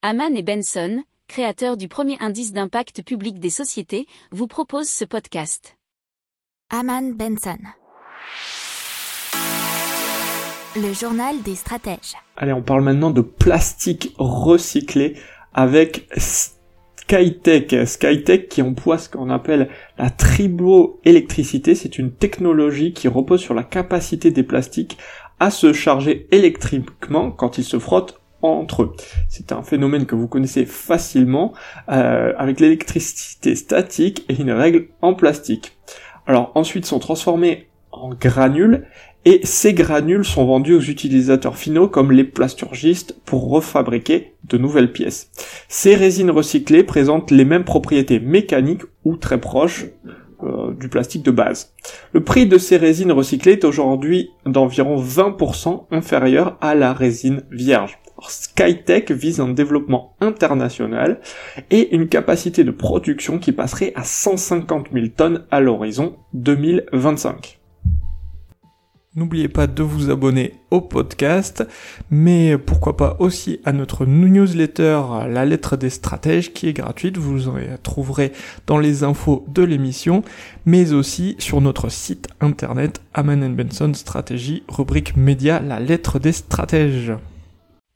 Haman et Benson, créateurs du premier indice d'impact public des sociétés, vous proposent ce podcast. Haman Benson. Le journal des stratèges. Allez, on parle maintenant de plastique recyclé avec Skytech. Skytech qui emploie ce qu'on appelle la triboélectricité. C'est une technologie qui repose sur la capacité des plastiques à se charger électriquement quand ils se frottent entre eux. C'est un phénomène que vous connaissez facilement euh, avec l'électricité statique et une règle en plastique. Alors ensuite sont transformés en granules et ces granules sont vendus aux utilisateurs finaux comme les plasturgistes pour refabriquer de nouvelles pièces. Ces résines recyclées présentent les mêmes propriétés mécaniques ou très proches euh, du plastique de base. Le prix de ces résines recyclées est aujourd'hui d'environ 20% inférieur à la résine vierge. Skytech vise un développement international et une capacité de production qui passerait à 150 000 tonnes à l'horizon 2025. N'oubliez pas de vous abonner au podcast, mais pourquoi pas aussi à notre newsletter La lettre des stratèges qui est gratuite, vous en trouverez dans les infos de l'émission, mais aussi sur notre site internet Aman Benson Stratégie, rubrique média La lettre des stratèges.